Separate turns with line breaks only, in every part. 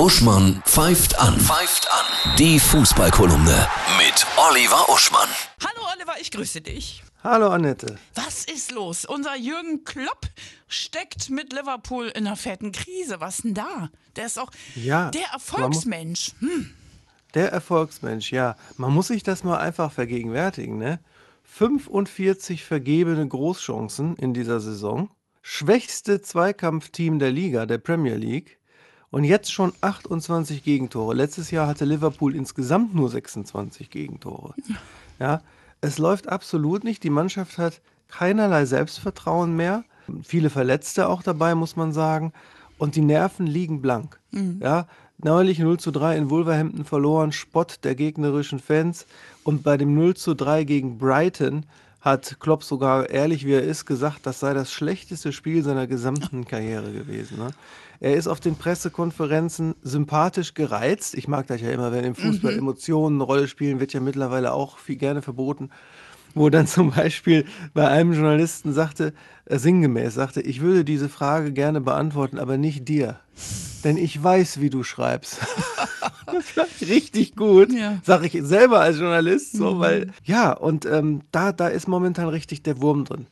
Uschmann pfeift an. Pfeift an. Die Fußballkolumne mit Oliver Uschmann.
Hallo Oliver, ich grüße dich.
Hallo Annette.
Was ist los? Unser Jürgen Klopp steckt mit Liverpool in einer fetten Krise. Was denn da? Der ist auch
Ja,
der Erfolgsmensch. Hm.
Der Erfolgsmensch, ja. Man muss sich das mal einfach vergegenwärtigen, ne? 45 vergebene Großchancen in dieser Saison. Schwächste Zweikampfteam der Liga, der Premier League. Und jetzt schon 28 Gegentore. Letztes Jahr hatte Liverpool insgesamt nur 26 Gegentore. Ja, es läuft absolut nicht. Die Mannschaft hat keinerlei Selbstvertrauen mehr. Viele Verletzte auch dabei, muss man sagen. Und die Nerven liegen blank. Ja, neulich 0 zu 3 in Wolverhampton verloren, Spott der gegnerischen Fans. Und bei dem 0 zu 3 gegen Brighton hat Klopp sogar, ehrlich wie er ist, gesagt, das sei das schlechteste Spiel seiner gesamten Karriere gewesen. Ne? Er ist auf den Pressekonferenzen sympathisch gereizt. Ich mag das ja immer, wenn im Fußball Emotionen eine Rolle spielen, wird ja mittlerweile auch viel gerne verboten. Wo dann zum Beispiel bei einem Journalisten sagte, äh, sinngemäß sagte, ich würde diese Frage gerne beantworten, aber nicht dir. Denn ich weiß, wie du schreibst. das fand ich richtig gut.
Ja.
Sag ich selber als Journalist, so, weil, ja, und ähm, da, da ist momentan richtig der Wurm drin.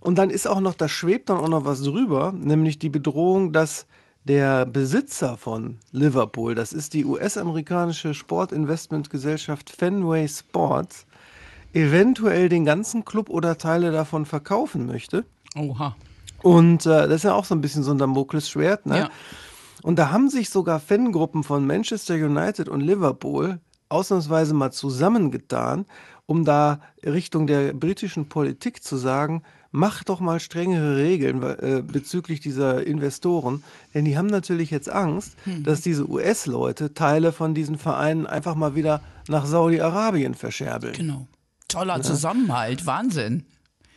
Und dann ist auch noch, da schwebt dann auch noch was drüber, nämlich die Bedrohung, dass der Besitzer von Liverpool, das ist die US-amerikanische Sportinvestmentgesellschaft Fenway Sports, eventuell den ganzen Club oder Teile davon verkaufen möchte.
Oha.
Und äh, das ist ja auch so ein bisschen so ein Damoklesschwert, ne?
Ja.
Und da haben sich sogar Fangruppen von Manchester United und Liverpool ausnahmsweise mal zusammengetan, um da Richtung der britischen Politik zu sagen, macht doch mal strengere Regeln äh, bezüglich dieser Investoren, denn die haben natürlich jetzt Angst, dass diese US-Leute Teile von diesen Vereinen einfach mal wieder nach Saudi-Arabien verscherbeln.
Genau. Toller Zusammenhalt. Wahnsinn.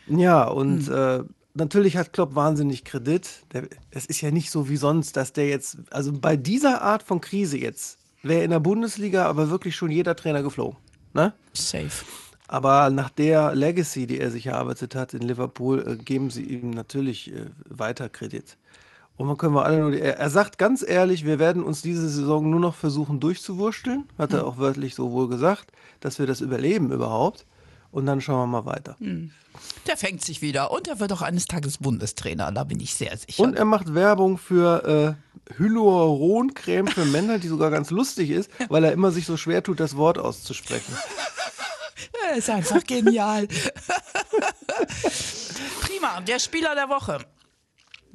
Ja, und äh, natürlich hat Klopp wahnsinnig Kredit. Der, es ist ja nicht so wie sonst, dass der jetzt, also bei dieser Art von Krise jetzt, wäre in der Bundesliga aber wirklich schon jeder Trainer geflogen. Ne?
Safe.
Aber nach der Legacy, die er sich erarbeitet hat in Liverpool, äh, geben sie ihm natürlich äh, weiter Kredit. Und man können wir alle nur, er, er sagt ganz ehrlich, wir werden uns diese Saison nur noch versuchen durchzuwursteln, hat er auch wörtlich so wohl gesagt, dass wir das überleben überhaupt. Und dann schauen wir mal weiter.
Der fängt sich wieder und er wird auch eines Tages Bundestrainer. Da bin ich sehr sicher.
Und er macht Werbung für äh, Hyaluroncreme für Männer, die sogar ganz lustig ist, weil er immer sich so schwer tut, das Wort auszusprechen.
Er ist einfach genial. Prima. Der Spieler der Woche.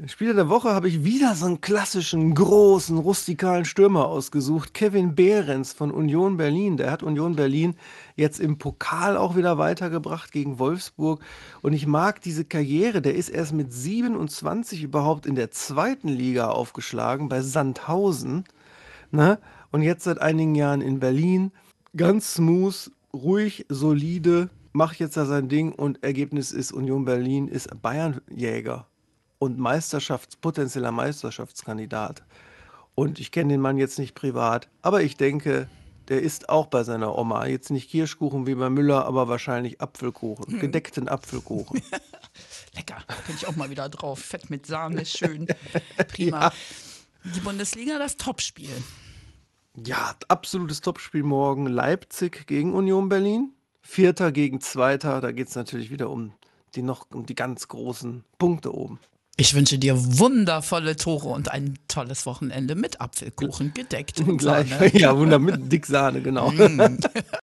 Spieler der Woche habe ich wieder so einen klassischen, großen, rustikalen Stürmer ausgesucht. Kevin Behrens von Union Berlin. Der hat Union Berlin jetzt im Pokal auch wieder weitergebracht gegen Wolfsburg. Und ich mag diese Karriere. Der ist erst mit 27 überhaupt in der zweiten Liga aufgeschlagen, bei Sandhausen. Ne? Und jetzt seit einigen Jahren in Berlin. Ganz smooth, ruhig, solide. Macht jetzt da sein Ding und Ergebnis ist, Union Berlin ist Bayernjäger und Meisterschafts-, potenzieller Meisterschaftskandidat. Und ich kenne den Mann jetzt nicht privat, aber ich denke, der isst auch bei seiner Oma. Jetzt nicht Kirschkuchen wie bei Müller, aber wahrscheinlich Apfelkuchen, gedeckten Apfelkuchen.
Lecker. Bin ich auch mal wieder drauf. Fett mit Sahne, schön. Prima. Die Bundesliga, das Topspiel.
Ja, absolutes Topspiel morgen. Leipzig gegen Union Berlin. Vierter gegen Zweiter. Da geht es natürlich wieder um die noch um die ganz großen Punkte oben.
Ich wünsche dir wundervolle Tore und ein tolles Wochenende mit Apfelkuchen gedeckt. und
Gleich.
Sahne.
Ja, wunderbar. Mit Dick Sahne, genau.